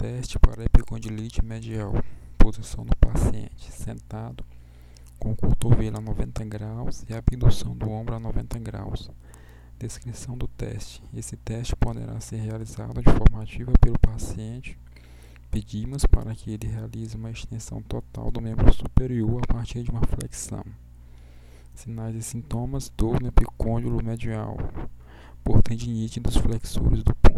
teste para epicondilite medial. Posição do paciente sentado com o cotovelo a 90 graus e a abdução do ombro a 90 graus. Descrição do teste. Esse teste poderá ser realizado de forma ativa pelo paciente. Pedimos para que ele realize uma extensão total do membro superior a partir de uma flexão. Sinais e sintomas: dor no epicôndilo medial, por tendinite dos flexores do pé.